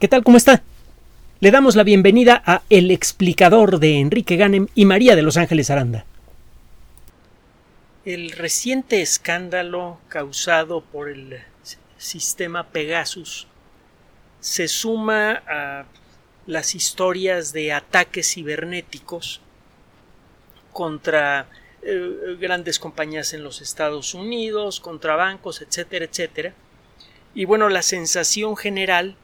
¿Qué tal? ¿Cómo está? Le damos la bienvenida a El explicador de Enrique Ganem y María de Los Ángeles Aranda. El reciente escándalo causado por el sistema Pegasus se suma a las historias de ataques cibernéticos contra eh, grandes compañías en los Estados Unidos, contra bancos, etcétera, etcétera. Y bueno, la sensación general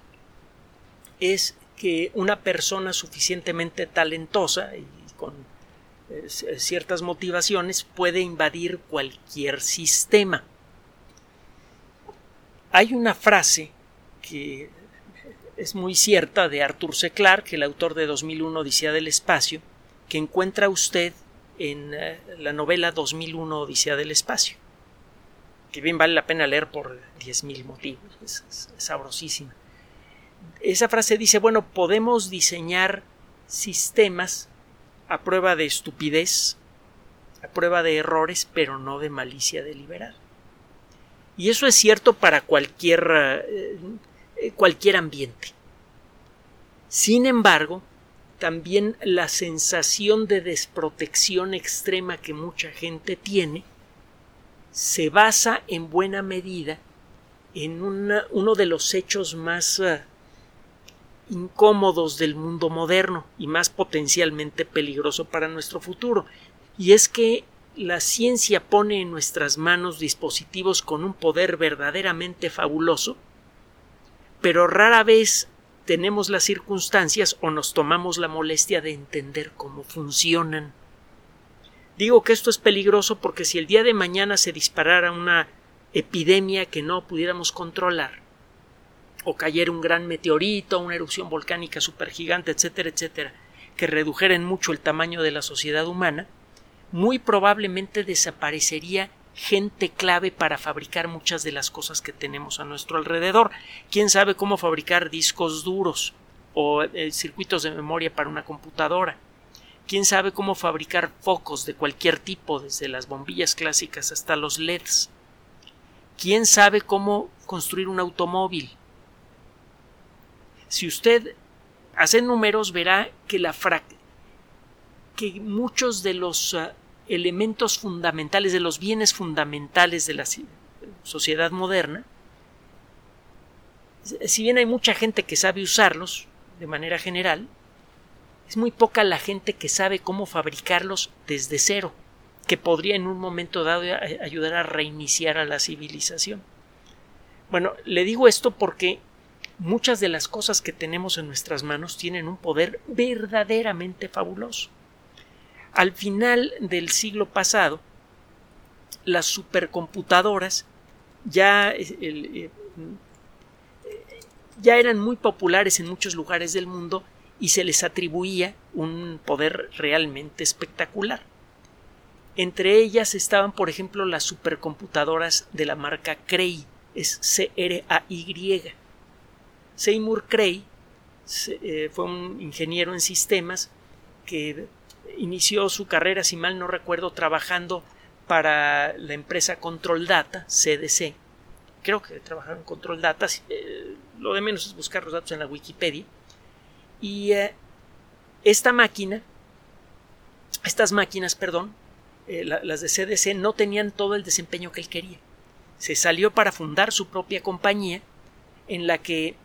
es que una persona suficientemente talentosa y con eh, ciertas motivaciones puede invadir cualquier sistema. Hay una frase que es muy cierta de Arthur C. Clarke, el autor de 2001 Odisea del Espacio, que encuentra usted en eh, la novela 2001 Odisea del Espacio, que bien vale la pena leer por 10.000 motivos, es sabrosísima esa frase dice, bueno, podemos diseñar sistemas a prueba de estupidez, a prueba de errores, pero no de malicia deliberada. Y eso es cierto para cualquier, eh, eh, cualquier ambiente. Sin embargo, también la sensación de desprotección extrema que mucha gente tiene se basa en buena medida en uno de los hechos más eh, incómodos del mundo moderno y más potencialmente peligroso para nuestro futuro. Y es que la ciencia pone en nuestras manos dispositivos con un poder verdaderamente fabuloso, pero rara vez tenemos las circunstancias o nos tomamos la molestia de entender cómo funcionan. Digo que esto es peligroso porque si el día de mañana se disparara una epidemia que no pudiéramos controlar, o cayera un gran meteorito, una erupción volcánica supergigante, etcétera, etcétera, que redujera en mucho el tamaño de la sociedad humana, muy probablemente desaparecería gente clave para fabricar muchas de las cosas que tenemos a nuestro alrededor. ¿Quién sabe cómo fabricar discos duros o eh, circuitos de memoria para una computadora? ¿Quién sabe cómo fabricar focos de cualquier tipo, desde las bombillas clásicas hasta los LEDs? ¿Quién sabe cómo construir un automóvil? Si usted hace números, verá que, la que muchos de los ah, elementos fundamentales, de los bienes fundamentales de la sociedad moderna, si bien hay mucha gente que sabe usarlos de manera general, es muy poca la gente que sabe cómo fabricarlos desde cero, que podría en un momento dado ayudar a reiniciar a la civilización. Bueno, le digo esto porque muchas de las cosas que tenemos en nuestras manos tienen un poder verdaderamente fabuloso. Al final del siglo pasado, las supercomputadoras ya, eh, ya eran muy populares en muchos lugares del mundo y se les atribuía un poder realmente espectacular. Entre ellas estaban, por ejemplo, las supercomputadoras de la marca Cray, es C-R-A-Y, Seymour Cray eh, fue un ingeniero en sistemas que inició su carrera, si mal no recuerdo, trabajando para la empresa Control Data, CDC. Creo que trabajaron en Control Data. Eh, lo de menos es buscar los datos en la Wikipedia. Y eh, esta máquina, estas máquinas, perdón, las de CDC no tenían todo el desempeño que él quería. Se salió para fundar su propia compañía en la que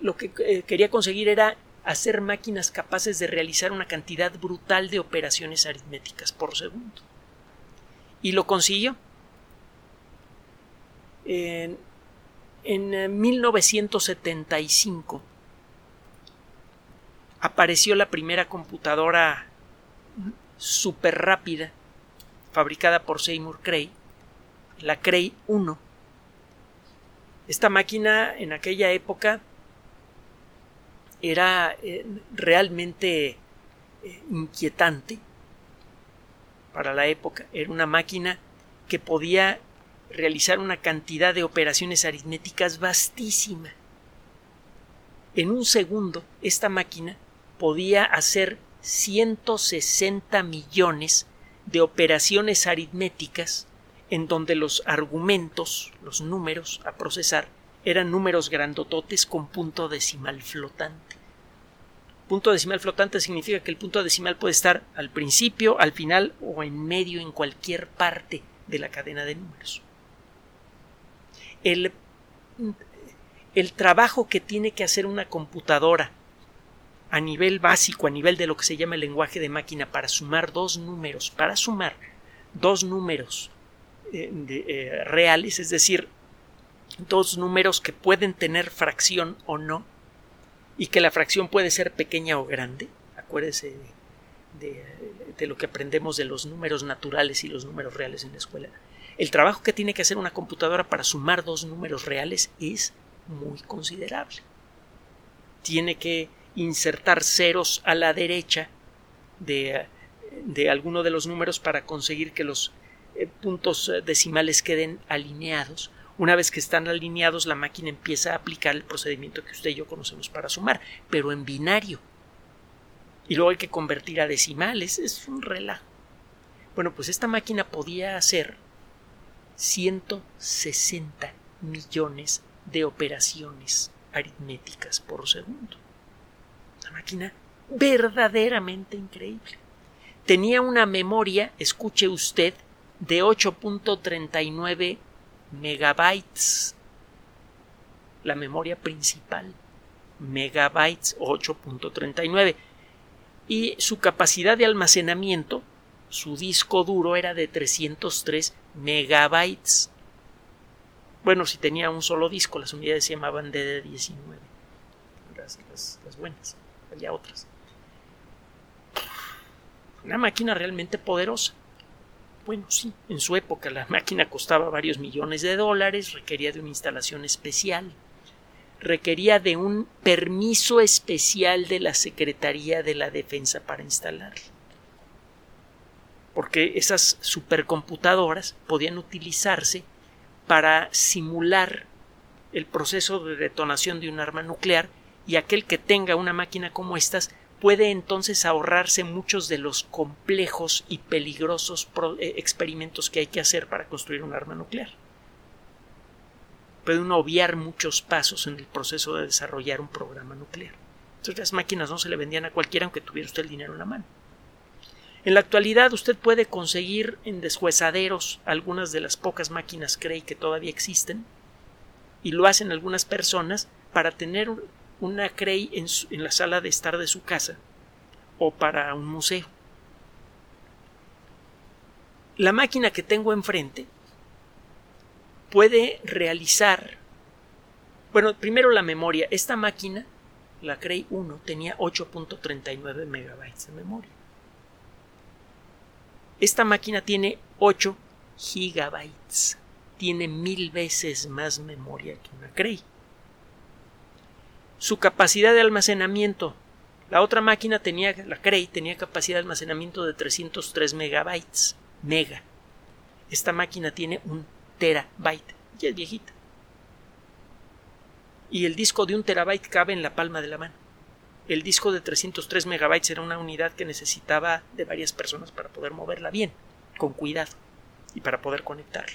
lo que eh, quería conseguir era hacer máquinas capaces de realizar una cantidad brutal de operaciones aritméticas por segundo. Y lo consiguió. En, en 1975 eh, apareció la primera computadora super rápida fabricada por Seymour Cray, la Cray 1 esta máquina en aquella época era eh, realmente eh, inquietante para la época. Era una máquina que podía realizar una cantidad de operaciones aritméticas vastísima. En un segundo, esta máquina podía hacer 160 millones de operaciones aritméticas en donde los argumentos, los números a procesar, eran números grandototes con punto decimal flotante. Punto decimal flotante significa que el punto decimal puede estar al principio, al final o en medio en cualquier parte de la cadena de números. El, el trabajo que tiene que hacer una computadora a nivel básico, a nivel de lo que se llama el lenguaje de máquina, para sumar dos números, para sumar dos números eh, eh, reales, es decir, dos números que pueden tener fracción o no, y que la fracción puede ser pequeña o grande. Acuérdese de, de, lo que aprendemos de los números naturales y los números reales en la escuela. El trabajo que tiene que hacer una computadora para sumar dos números reales es muy considerable. Tiene que insertar ceros a la derecha de, de alguno de los números para conseguir que los eh, puntos decimales queden alineados una vez que están alineados, la máquina empieza a aplicar el procedimiento que usted y yo conocemos para sumar, pero en binario. Y luego hay que convertir a decimales, es un relajo. Bueno, pues esta máquina podía hacer 160 millones de operaciones aritméticas por segundo. Una máquina verdaderamente increíble. Tenía una memoria, escuche usted, de 8.39 megabytes. La memoria principal, megabytes 8.39. Y su capacidad de almacenamiento, su disco duro era de 303 megabytes. Bueno, si tenía un solo disco, las unidades se llamaban DD19. Las, las buenas, había otras. Una máquina realmente poderosa. Bueno, sí, en su época la máquina costaba varios millones de dólares, requería de una instalación especial, requería de un permiso especial de la Secretaría de la Defensa para instalarla. Porque esas supercomputadoras podían utilizarse para simular el proceso de detonación de un arma nuclear y aquel que tenga una máquina como estas puede entonces ahorrarse muchos de los complejos y peligrosos eh, experimentos que hay que hacer para construir un arma nuclear. Puede uno obviar muchos pasos en el proceso de desarrollar un programa nuclear. Entonces las máquinas no se le vendían a cualquiera aunque tuviera usted el dinero en la mano. En la actualidad usted puede conseguir en deshuesaderos algunas de las pocas máquinas Cray que todavía existen y lo hacen algunas personas para tener una Cray en, la sala de estar de su casa o para un museo. La máquina que tengo enfrente puede realizar bueno, primero la memoria. Esta máquina, la Cray 1, tenía 8.39 megabytes de memoria. Esta máquina tiene 8 gigabytes. Tiene mil veces más memoria que una Cray su capacidad de almacenamiento. La otra máquina tenía, la Cray, tenía capacidad de almacenamiento de 303 megabytes. Mega. Esta máquina tiene un terabyte. Ya es viejita. Y el disco de un terabyte cabe en la palma de la mano. El disco de 303 megabytes era una unidad que necesitaba de varias personas para poder moverla bien, con cuidado, y para poder conectarla.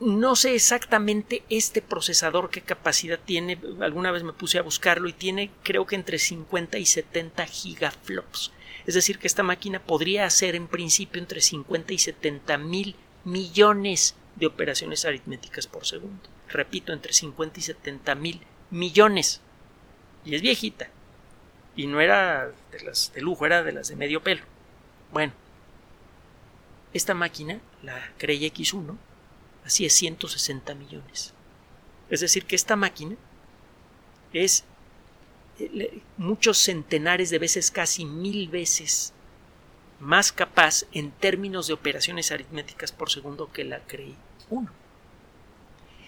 No sé exactamente este procesador qué capacidad tiene. Alguna vez me puse a buscarlo y tiene creo que entre 50 y 70 gigaflops. Es decir, que esta máquina podría hacer en principio entre 50 y 70 mil millones de operaciones aritméticas por segundo. Repito, entre 50 y 70 mil millones. Y es viejita. Y no era de las de lujo, era de las de medio pelo. Bueno, esta máquina, la Cray X1, así es 160 millones. Es decir, que esta máquina es eh, muchos centenares de veces, casi mil veces más capaz en términos de operaciones aritméticas por segundo que la Cray 1.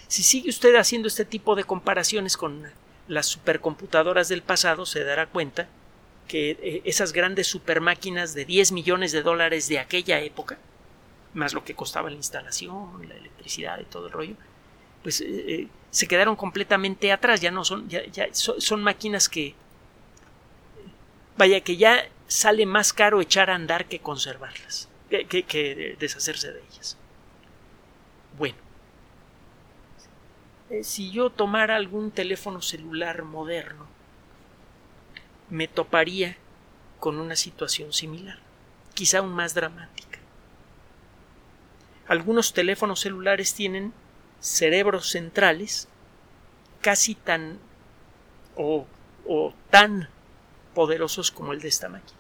Si sigue usted haciendo este tipo de comparaciones con las supercomputadoras del pasado, se dará cuenta que eh, esas grandes supermáquinas de 10 millones de dólares de aquella época más lo que costaba la instalación, la electricidad y todo el rollo, pues eh, eh, se quedaron completamente atrás, ya no son, ya, son, máquinas que, vaya, que ya sale más caro echar a andar que conservarlas, que deshacerse de ellas. Bueno, eh, si yo tomara algún teléfono celular moderno, me toparía con una situación similar, quizá aún más dramática. Algunos teléfonos celulares tienen cerebros centrales casi tan o, o tan poderosos como el de esta máquina.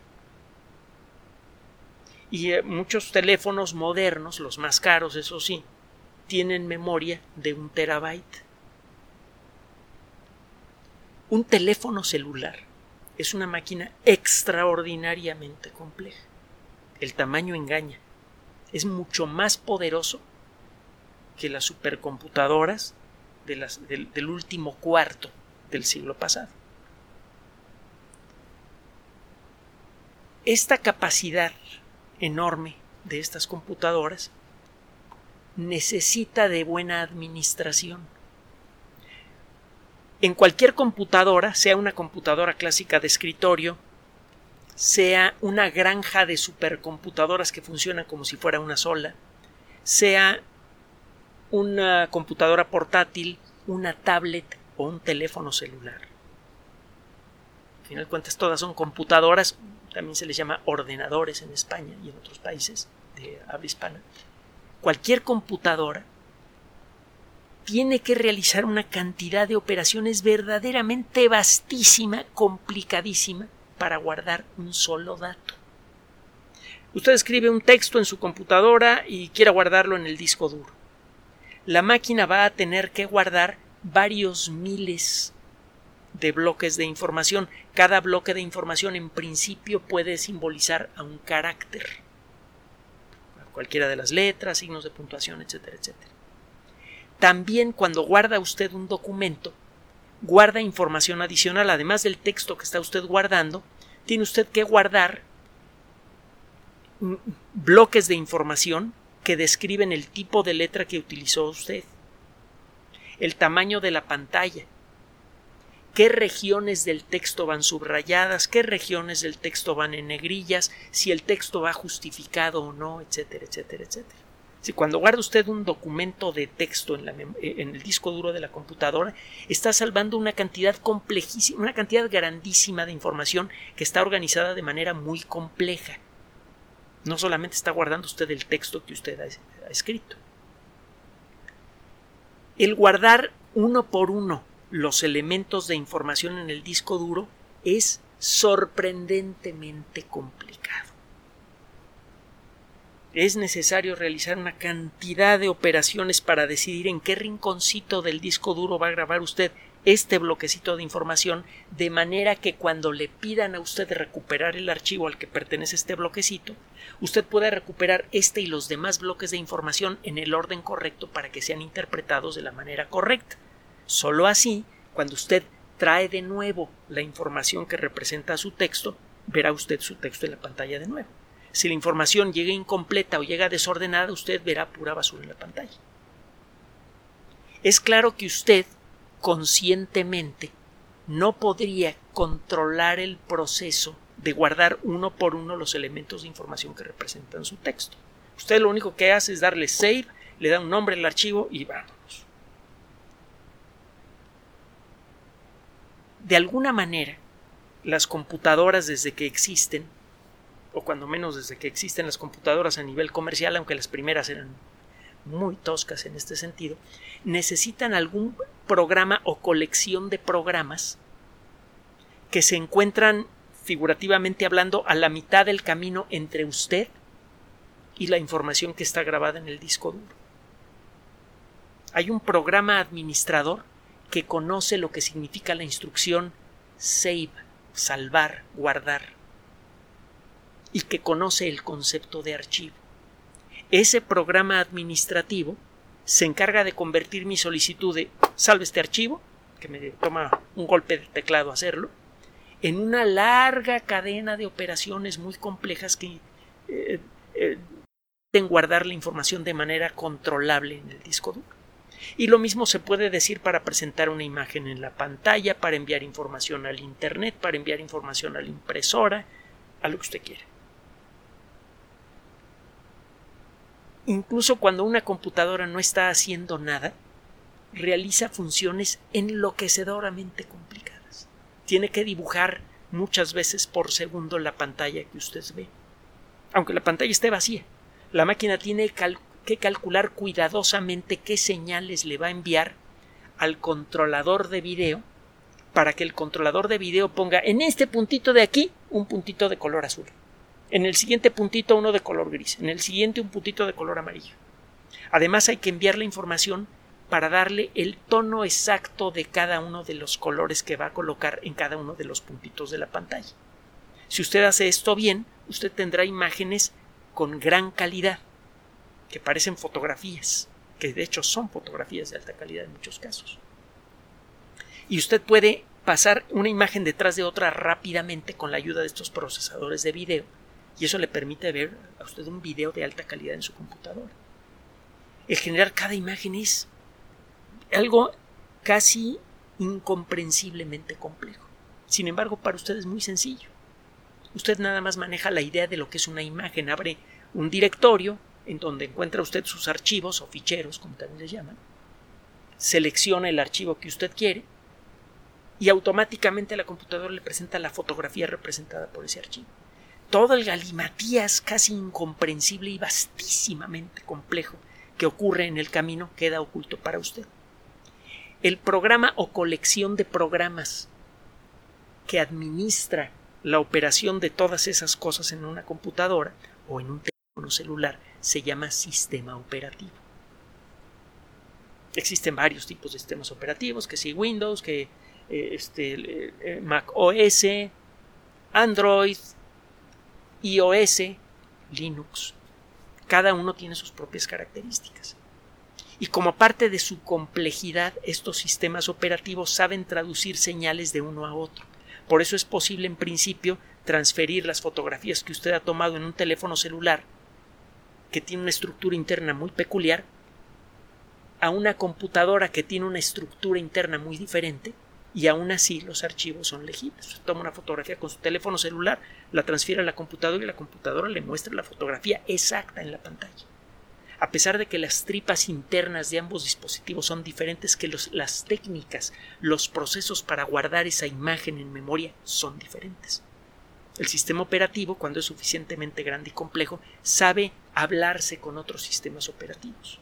Y eh, muchos teléfonos modernos, los más caros, eso sí, tienen memoria de un terabyte. Un teléfono celular es una máquina extraordinariamente compleja. El tamaño engaña. Es mucho más poderoso que las supercomputadoras del, último cuarto del siglo pasado. Esta capacidad enorme de estas computadoras necesita de buena administración. En cualquier computadora, sea una computadora clásica de escritorio, sea una granja de supercomputadoras que funcionan como si fuera una sola, sea una computadora portátil, una tablet o un teléfono celular. Al final de cuentas, todas son computadoras, también se les llama ordenadores en España y en otros países de habla hispana cualquier computadora tiene que realizar una cantidad de operaciones verdaderamente vastísima, complicadísima, para guardar un solo dato. Usted escribe un texto en su computadora y quiere guardarlo en el disco duro. La máquina va a tener que guardar varios miles de bloques de información. Cada bloque de información en principio puede simbolizar a un carácter cualquiera de las letras, signos de puntuación, etcétera, etcétera. También cuando guarda usted un documento, guarda información adicional, además del texto que está usted guardando, tiene usted que guardar bloques de información que describen el tipo de letra que utilizó usted, el tamaño de la pantalla, qué regiones del texto van subrayadas, qué regiones del texto van en negrillas, si el texto va justificado o no, etcétera, etcétera, etcétera. Si cuando guarda usted un documento de texto en, eh, en, el disco duro de la computadora, está salvando una cantidad complejísima, una cantidad grandísima de información que está organizada de manera muy compleja. No solamente está guardando usted el texto que usted ha escrito. El guardar uno por uno los elementos de información en el disco duro es sorprendentemente complicado. Es necesario realizar una cantidad de operaciones para decidir en qué rinconcito del disco duro va a grabar usted este bloquecito de información, de manera que cuando le pidan a usted recuperar el archivo al que pertenece este bloquecito, usted pueda recuperar este y los demás bloques de información en el orden correcto para que sean interpretados de la manera correcta. Solo así, cuando usted trae de nuevo la información que representa su texto, verá usted su texto en la pantalla de nuevo. Si la información llega incompleta o llega desordenada, usted verá pura basura en la pantalla. Es claro que usted conscientemente no podría controlar el proceso de guardar uno por uno los elementos de información que representan su texto. Usted lo único que hace es darle save, le da un nombre al archivo y va. de alguna manera, las computadoras desde que existen, o cuando menos desde que existen las computadoras a nivel comercial, aunque las primeras eran muy toscas en este sentido, necesitan algún programa o colección de programas que se encuentran, figurativamente hablando, a la mitad del camino entre usted y la información que está grabada en el disco duro. Hay un programa administrador que conoce lo que significa la instrucción save, salvar, guardar, y que conoce el concepto de archivo. Ese programa administrativo se encarga de convertir mi solicitud de salve este archivo, que me toma un golpe de teclado hacerlo, en una larga cadena de operaciones muy complejas que eh, eh, guardar la información de manera controlable en el disco duro. Y lo mismo se puede decir para presentar una imagen en la pantalla, para enviar información al Internet, para enviar información a la impresora, a lo que usted quiera. Incluso cuando una computadora no está haciendo nada, realiza funciones enloquecedoramente complicadas. Tiene que dibujar muchas veces por segundo la pantalla que usted ve. Aunque la pantalla esté vacía, la máquina tiene que calcular cuidadosamente qué señales le va a enviar al controlador de video para que el controlador de video ponga en este puntito de aquí un puntito de color azul, en el siguiente puntito uno de color gris, en el siguiente un puntito de color amarillo. Además hay que enviar la información para darle el tono exacto de cada uno de los colores que va a colocar en cada uno de los puntitos de la pantalla. Si usted hace esto bien, usted tendrá imágenes con gran calidad, que parecen fotografías, que de hecho son fotografías de alta calidad en muchos casos. Y usted puede pasar una imagen detrás de otra rápidamente con la ayuda de estos procesadores de video, y eso le permite ver a usted un video de alta calidad en su computadora. El generar cada imagen es algo casi incomprensiblemente complejo. Sin embargo, para usted es muy sencillo. Usted nada más maneja la idea de lo que es una imagen, abre un directorio en donde encuentra usted sus archivos o ficheros, como también les llaman, selecciona el archivo que usted quiere y automáticamente la computadora le presenta la fotografía representada por ese archivo. Todo el galimatías casi incomprensible y vastísimamente complejo que ocurre en el camino queda oculto para usted. El programa o colección de programas que administra la operación de todas esas cosas en una computadora o en un teléfono celular se llama sistema operativo. Existen varios tipos de sistemas operativos, que si Windows, que eh, este, eh, Mac OS, Android, iOS, Linux. Cada uno tiene sus propias características. Y como parte de su complejidad, estos sistemas operativos saben traducir señales de uno a otro. Por eso es posible, en principio, transferir las fotografías que usted ha tomado en un teléfono celular, que tiene una estructura interna muy peculiar, a una computadora que tiene una estructura interna muy diferente, y aún así los archivos son legibles. Toma una fotografía con su teléfono celular, la transfiere a la computadora y la computadora le muestra la fotografía exacta en la pantalla. A pesar de que las tripas internas de ambos dispositivos son diferentes, que las técnicas, los procesos para guardar esa imagen en memoria son diferentes. El sistema operativo, cuando es suficientemente grande y complejo, sabe hablarse con otros sistemas operativos.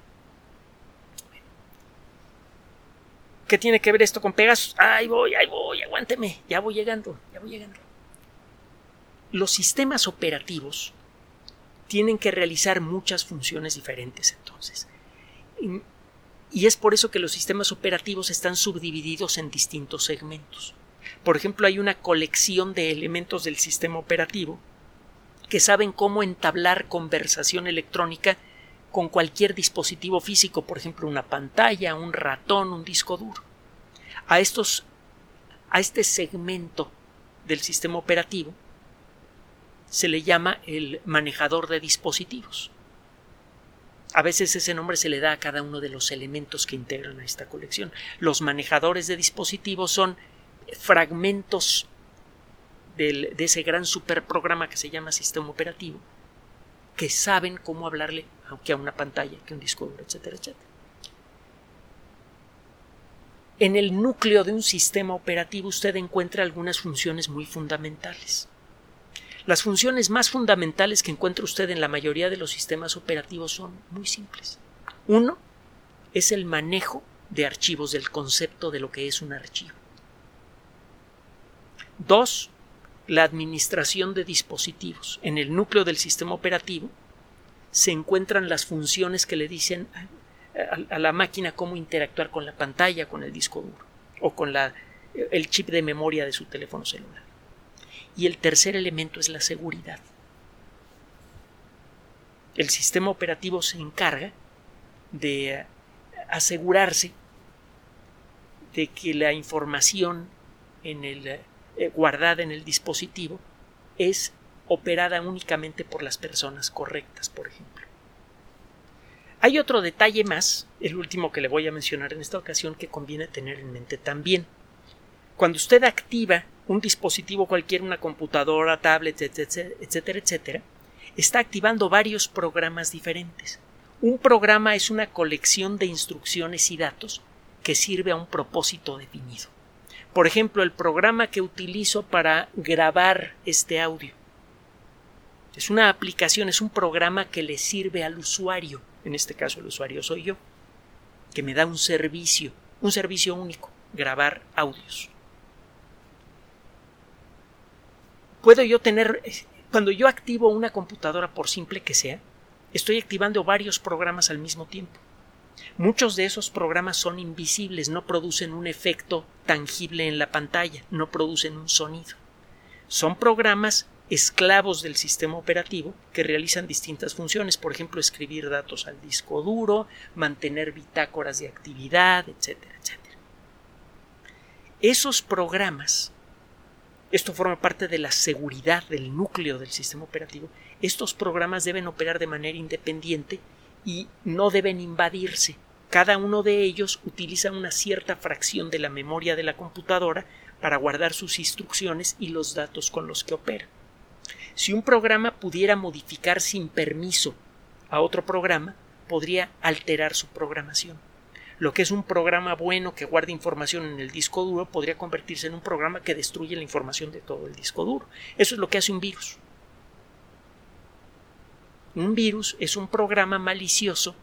¿Qué tiene que ver esto con Pegasus? Ahí voy, ahí voy, aguánteme, ya voy llegando, ya voy llegando. Los sistemas operativos tienen que realizar muchas funciones diferentes entonces. Y es por eso que los sistemas operativos están subdivididos en distintos segmentos. Por ejemplo, hay una colección de elementos del sistema operativo que saben cómo entablar conversación electrónica con cualquier dispositivo físico, por ejemplo, una pantalla, un ratón, un disco duro. A estos a este segmento del sistema operativo se le llama el manejador de dispositivos. A veces ese nombre se le da a cada uno de los elementos que integran a esta colección. Los manejadores de dispositivos son fragmentos de ese gran superprograma que se llama sistema operativo, que saben cómo hablarle aunque a una pantalla, que un disco duro, etcétera, etcétera. En el núcleo de un sistema operativo usted encuentra algunas funciones muy fundamentales. Las funciones más fundamentales que encuentra usted en la mayoría de los sistemas operativos son muy simples. Uno es el manejo de archivos, del concepto de lo que es un archivo. Dos, la administración de dispositivos. En el núcleo del sistema operativo se encuentran las funciones que le dicen a, la máquina cómo interactuar con la pantalla, con el disco duro o con la, el chip de memoria de su teléfono celular. Y el tercer elemento es la seguridad. El sistema operativo se encarga de asegurarse de que la información en el, eh, guardada en el dispositivo es operada únicamente por las personas correctas, por ejemplo. Hay otro detalle más, el último que le voy a mencionar en esta ocasión, que conviene tener en mente también. Cuando usted activa un dispositivo cualquiera, una computadora, tablet, etcétera, etcétera, está activando varios programas diferentes. Un programa es una colección de instrucciones y datos que sirve a un propósito definido. Por ejemplo, el programa que utilizo para grabar este audio. Es una aplicación, es un programa que le sirve al usuario. En este caso el usuario soy yo, que me da un servicio, un servicio único, grabar audios. Puedo yo tener, cuando yo activo una computadora, por simple que sea, estoy activando varios programas al mismo tiempo. Muchos de esos programas son invisibles, no producen un efecto tangible en la pantalla, no producen un sonido. Son programas esclavos del sistema operativo que realizan distintas funciones, por ejemplo, escribir datos al disco duro, mantener bitácoras de actividad, etcétera, etcétera. Esos programas, esto forma parte de la seguridad del núcleo del sistema operativo, estos programas deben operar de manera independiente y no deben invadirse. Cada uno de ellos utiliza una cierta fracción de la memoria de la computadora para guardar sus instrucciones y los datos con los que opera. Si un programa pudiera modificar sin permiso a otro programa, podría alterar su programación. Lo que es un programa bueno que guarda información en el disco duro podría convertirse en un programa que destruye la información de todo el disco duro. Eso es lo que hace un virus. Un virus es un programa malicioso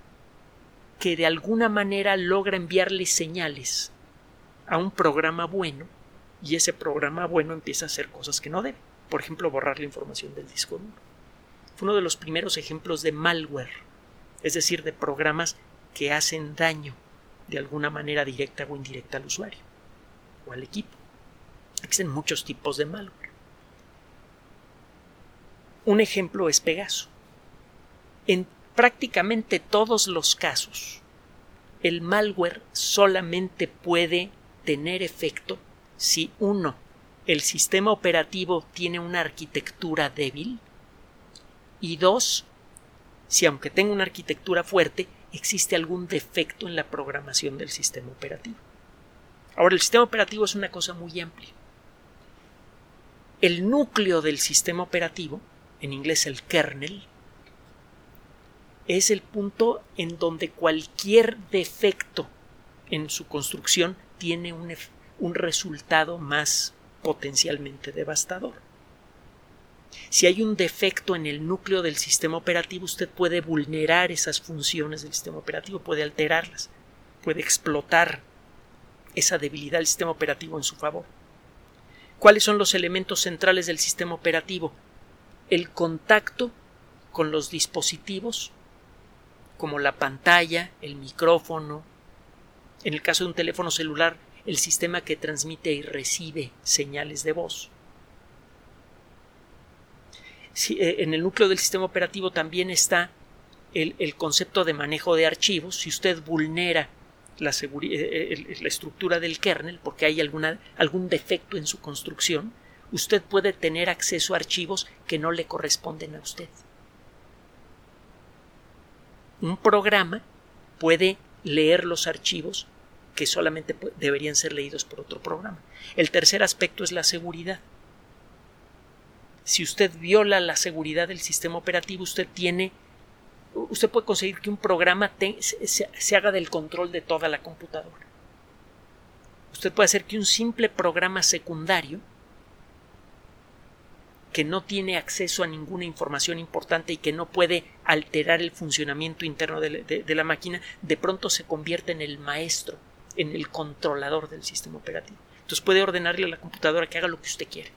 que de alguna manera logra enviarle señales a un programa bueno y ese programa bueno empieza a hacer cosas que no debe. Por ejemplo, borrar la información del disco duro. Fue uno de los primeros ejemplos de malware, es decir, de programas que hacen daño de alguna manera directa o indirecta al usuario o al equipo. Existen muchos tipos de malware. Un ejemplo es Pegaso. En prácticamente todos los casos, el malware solamente puede tener efecto si uno, el sistema operativo tiene una arquitectura débil y dos, si aunque tenga una arquitectura fuerte, existe algún defecto en la programación del sistema operativo. Ahora, el sistema operativo es una cosa muy amplia. El núcleo del sistema operativo, en inglés el kernel, es el punto en donde cualquier defecto en su construcción tiene un, un resultado más potencialmente devastador. Si hay un defecto en el núcleo del sistema operativo, usted puede vulnerar esas funciones del sistema operativo, puede alterarlas, puede explotar esa debilidad del sistema operativo en su favor. ¿Cuáles son los elementos centrales del sistema operativo? El contacto con los dispositivos como la pantalla, el micrófono, en el caso de un teléfono celular, el sistema que transmite y recibe señales de voz. Eh, en el núcleo del sistema operativo también está el, concepto de manejo de archivos. Si usted vulnera la, eh, eh, la estructura del kernel porque hay alguna, algún defecto en su construcción, usted puede tener acceso a archivos que no le corresponden a usted un programa puede leer los archivos que solamente deberían ser leídos por otro programa. El tercer aspecto es la seguridad. Si usted viola la seguridad del sistema operativo, usted tiene usted puede conseguir que un programa se haga del control de toda la computadora. Usted puede hacer que un simple programa secundario que no tiene acceso a ninguna información importante y que no puede alterar el funcionamiento interno de, la máquina, de pronto se convierte en el maestro, en el controlador del sistema operativo. Entonces puede ordenarle a la computadora que haga lo que usted quiere.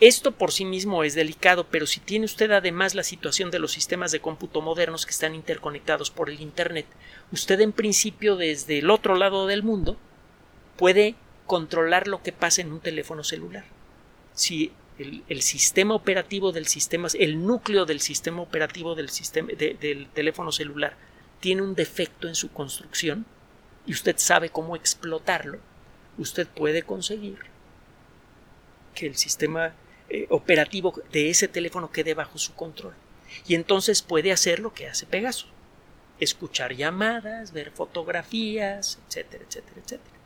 Esto por sí mismo es delicado, pero si tiene usted además la situación de los sistemas de cómputo modernos que están interconectados por el Internet, usted en principio desde el otro lado del mundo puede controlar lo que pasa en un teléfono celular si el, sistema operativo del sistema, el núcleo del sistema operativo del, sistema, del teléfono celular tiene un defecto en su construcción y usted sabe cómo explotarlo, usted puede conseguir que el sistema eh, operativo de ese teléfono quede bajo su control. Y entonces puede hacer lo que hace Pegaso. Escuchar llamadas, ver fotografías, etcétera, etcétera, etcétera.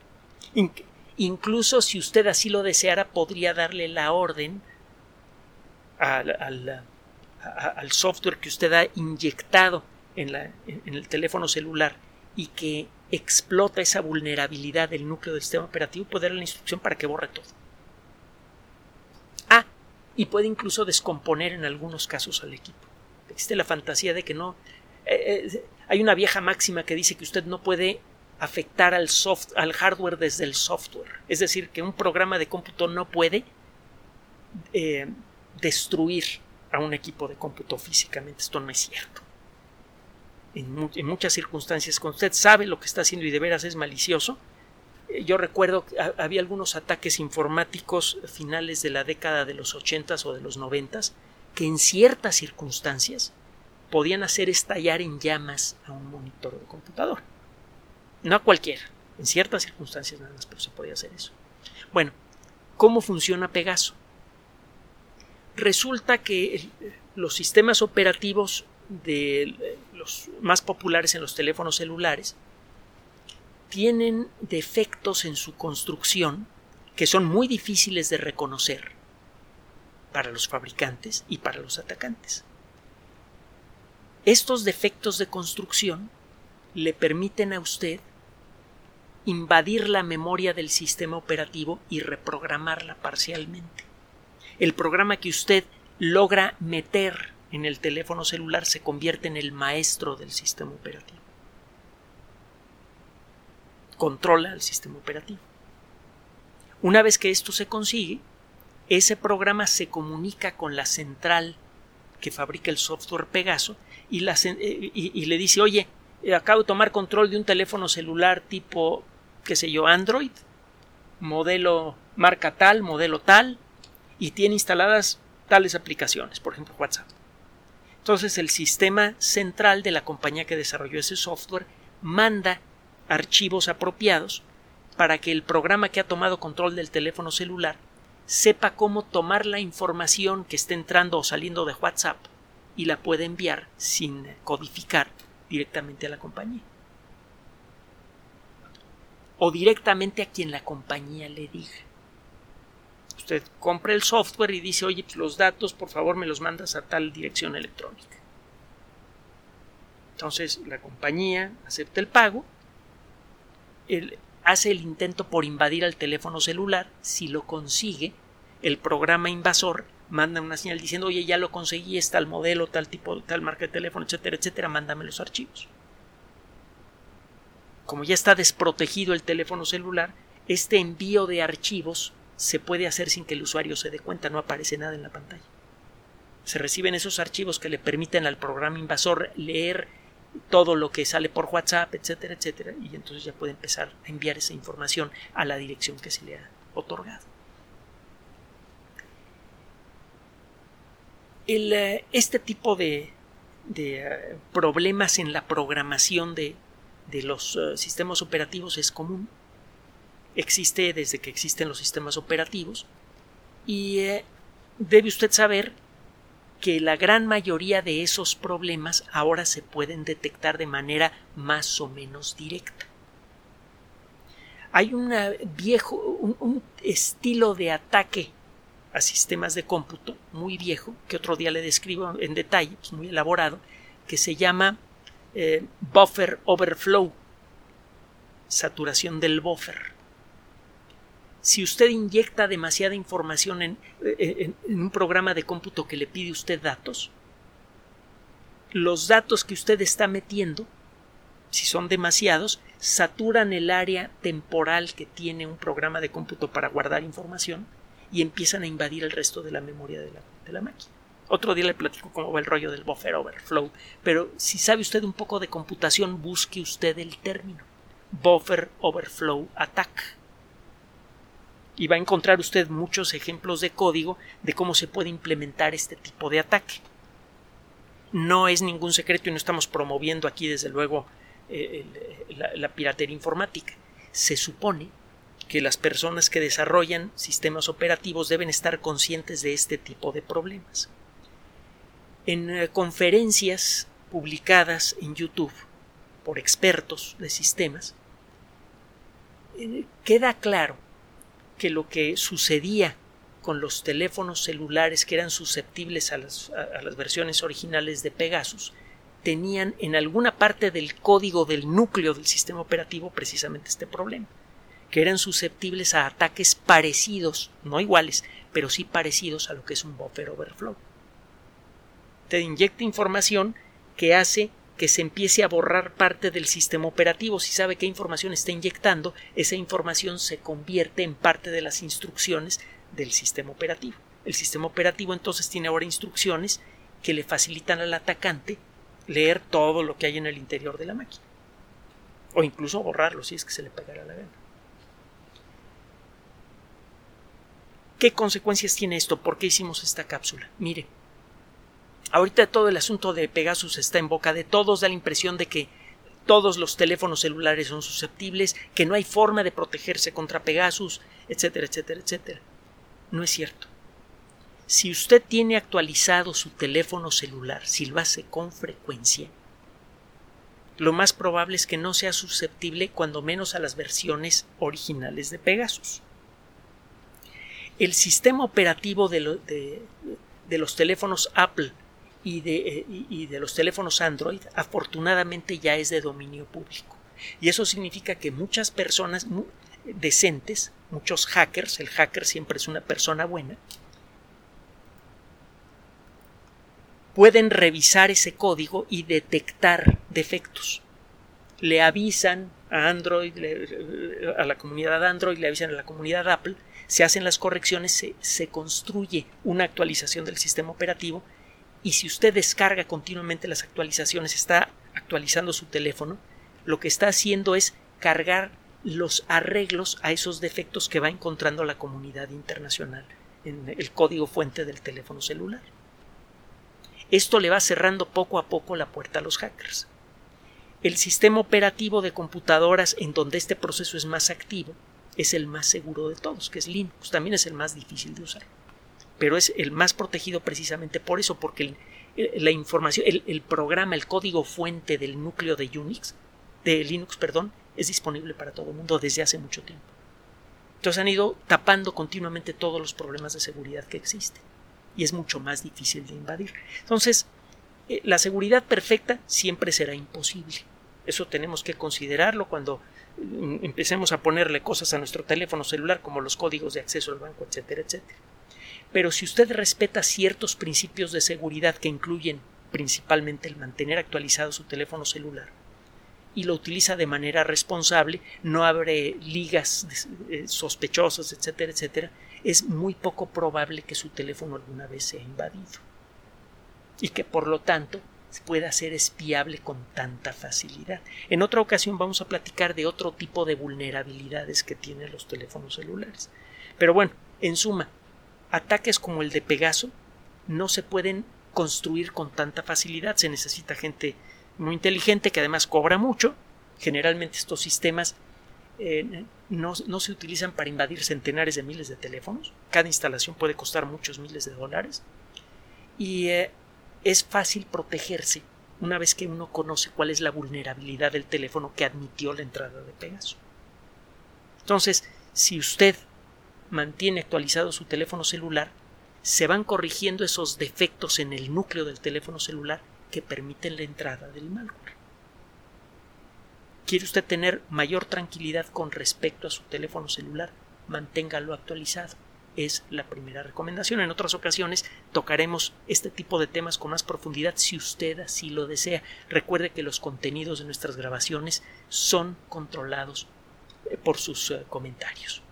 Incluso si usted así lo deseara, podría darle la orden al, software que usted ha inyectado en, el teléfono celular y que explota esa vulnerabilidad del núcleo del sistema operativo, puede dar la instrucción para que borre todo. Ah, y puede incluso descomponer en algunos casos al equipo. Existe la fantasía de que no. Eh, eh, hay una vieja máxima que dice que usted no puede afectar al, hardware desde el software. Es decir, que un programa de cómputo no puede eh, destruir a un equipo de cómputo físicamente. Esto no es cierto. En, en, muchas circunstancias, cuando usted sabe lo que está haciendo y de veras es malicioso, eh, yo recuerdo que había algunos ataques informáticos finales de la década de los 80 o de los 90 que en ciertas circunstancias podían hacer estallar en llamas a un monitor de computador. No a cualquiera, en ciertas circunstancias nada más, pero se podía hacer eso. Bueno, ¿cómo funciona Pegaso? Resulta que los sistemas operativos de los más populares en los teléfonos celulares tienen defectos en su construcción que son muy difíciles de reconocer para los fabricantes y para los atacantes. Estos defectos de construcción le permiten a usted invadir la memoria del sistema operativo y reprogramarla parcialmente. El programa que usted logra meter en el teléfono celular se convierte en el maestro del sistema operativo. Controla el sistema operativo. Una vez que esto se consigue, ese programa se comunica con la central que fabrica el software Pegaso y, eh, y le dice, oye, acabo de tomar control de un teléfono celular tipo qué sé yo, Android, modelo marca tal, modelo tal, y tiene instaladas tales aplicaciones, por ejemplo WhatsApp. Entonces el sistema central de la compañía que desarrolló ese software manda archivos apropiados para que el programa que ha tomado control del teléfono celular sepa cómo tomar la información que esté entrando o saliendo de WhatsApp y la pueda enviar sin codificar directamente a la compañía o directamente a quien la compañía le diga. Usted compra el software y dice, oye, pues los datos por favor me los mandas a tal dirección electrónica. Entonces la compañía acepta el pago, hace el intento por invadir al teléfono celular, si lo consigue, el programa invasor manda una señal diciendo, oye, ya lo conseguí, es tal modelo, tal tipo, tal marca de teléfono, etcétera, etcétera, mándame los archivos como ya está desprotegido el teléfono celular, este envío de archivos se puede hacer sin que el usuario se dé cuenta, no aparece nada en la pantalla. Se reciben esos archivos que le permiten al programa invasor leer todo lo que sale por WhatsApp, etcétera, etcétera, y entonces ya puede empezar a enviar esa información a la dirección que se le ha otorgado. Eh, este tipo de, eh, problemas en la programación de, de los eh, sistemas operativos es común. Existe desde que existen los sistemas operativos y eh, debe usted saber que la gran mayoría de esos problemas ahora se pueden detectar de manera más o menos directa. Hay un viejo, un, estilo de ataque a sistemas de cómputo muy viejo, que otro día le describo en detalle, pues muy elaborado, que se llama eh, buffer overflow, saturación del buffer. Si usted inyecta demasiada información en, en, un programa de cómputo que le pide usted datos, los datos que usted está metiendo, si son demasiados, saturan el área temporal que tiene un programa de cómputo para guardar información y empiezan a invadir el resto de la memoria de la máquina. Otro día le platico cómo va el rollo del buffer overflow, pero si sabe usted un poco de computación, busque usted el término. Buffer overflow attack. Y va a encontrar usted muchos ejemplos de código de cómo se puede implementar este tipo de ataque. No es ningún secreto y no estamos promoviendo aquí, desde luego, eh, la piratería informática. Se supone que las personas que desarrollan sistemas operativos deben estar conscientes de este tipo de problemas en eh, conferencias publicadas en YouTube por expertos de sistemas, eh, queda claro que lo que sucedía con los teléfonos celulares que eran susceptibles a las, a las, versiones originales de Pegasus tenían en alguna parte del código del núcleo del sistema operativo precisamente este problema, que eran susceptibles a ataques parecidos, no iguales, pero sí parecidos a lo que es un buffer overflow. Te inyecta información que hace que se empiece a borrar parte del sistema operativo. Si sabe qué información está inyectando, esa información se convierte en parte de las instrucciones del sistema operativo. El sistema operativo entonces tiene ahora instrucciones que le facilitan al atacante leer todo lo que hay en el interior de la máquina. O incluso borrarlo si es que se le pegará la gana. ¿Qué consecuencias tiene esto? ¿Por qué hicimos esta cápsula? Mire, ahorita todo el asunto de Pegasus está en boca de todos, da la impresión de que todos los teléfonos celulares son susceptibles, que no hay forma de protegerse contra Pegasus, etcétera, etcétera, etcétera. No es cierto. Si usted tiene actualizado su teléfono celular, si lo hace con frecuencia, lo más probable es que no sea susceptible cuando menos a las versiones originales de Pegasus. El sistema operativo de, los teléfonos Apple y de, eh, y de los teléfonos Android afortunadamente ya es de dominio público. Y eso significa que muchas personas decentes, muchos hackers, el hacker siempre es una persona buena, pueden revisar ese código y detectar defectos. Le avisan a Android, a la comunidad Android, le avisan a la comunidad Apple, se hacen las correcciones, se, se construye una actualización del sistema operativo y si usted descarga continuamente las actualizaciones, está actualizando su teléfono, lo que está haciendo es cargar los arreglos a esos defectos que va encontrando la comunidad internacional en el código fuente del teléfono celular. Esto le va cerrando poco a poco la puerta a los hackers. El sistema operativo de computadoras en donde este proceso es más activo es el más seguro de todos, que es Linux. También es el más difícil de usar. Pero es el más protegido precisamente por eso, porque la información, el, el, programa, el código fuente del núcleo de Unix, de Linux, perdón, es disponible para todo el mundo desde hace mucho tiempo. Entonces han ido tapando continuamente todos los problemas de seguridad que existen y es mucho más difícil de invadir. Entonces, eh, la seguridad perfecta siempre será imposible. Eso tenemos que considerarlo cuando mm, empecemos a ponerle cosas a nuestro teléfono celular como los códigos de acceso al banco, etcétera, etcétera. Pero si usted respeta ciertos principios de seguridad que incluyen principalmente el mantener actualizado su teléfono celular y lo utiliza de manera responsable, no abre ligas eh, sospechosas, etcétera, etcétera, es muy poco probable que su teléfono alguna vez sea invadido y que por lo tanto pueda ser espiable con tanta facilidad. En otra ocasión vamos a platicar de otro tipo de vulnerabilidades que tienen los teléfonos celulares. Pero bueno, en suma, ataques como el de Pegaso no se pueden construir con tanta facilidad. Se necesita gente muy inteligente que además cobra mucho. Generalmente estos sistemas eh, no, se utilizan para invadir centenares de miles de teléfonos. Cada instalación puede costar muchos miles de dólares. Y eh, es fácil protegerse una vez que uno conoce cuál es la vulnerabilidad del teléfono que admitió la entrada de Pegaso. Entonces, si usted mantiene actualizado su teléfono celular, se van corrigiendo esos defectos en el núcleo del teléfono celular que permiten la entrada del malware. ¿Quiere usted tener mayor tranquilidad con respecto a su teléfono celular? Manténgalo actualizado. Es la primera recomendación. En otras ocasiones tocaremos este tipo de temas con más profundidad si usted así lo desea. Recuerde que los contenidos de nuestras grabaciones son controlados eh, por sus eh, comentarios.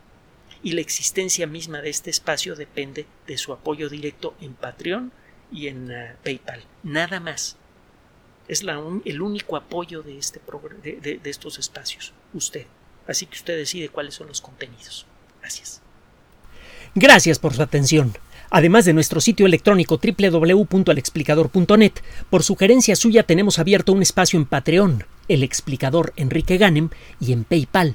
Y la existencia misma de este espacio depende de su apoyo directo en Patreon y en eh, PayPal. Nada más es el único apoyo de, este de, de estos espacios, usted. Así que usted decide cuáles son los contenidos. Gracias. Gracias por su atención. Además de nuestro sitio electrónico www.alexplicador.net, por sugerencia suya tenemos abierto un espacio en Patreon, el explicador Enrique Ganem, y en PayPal,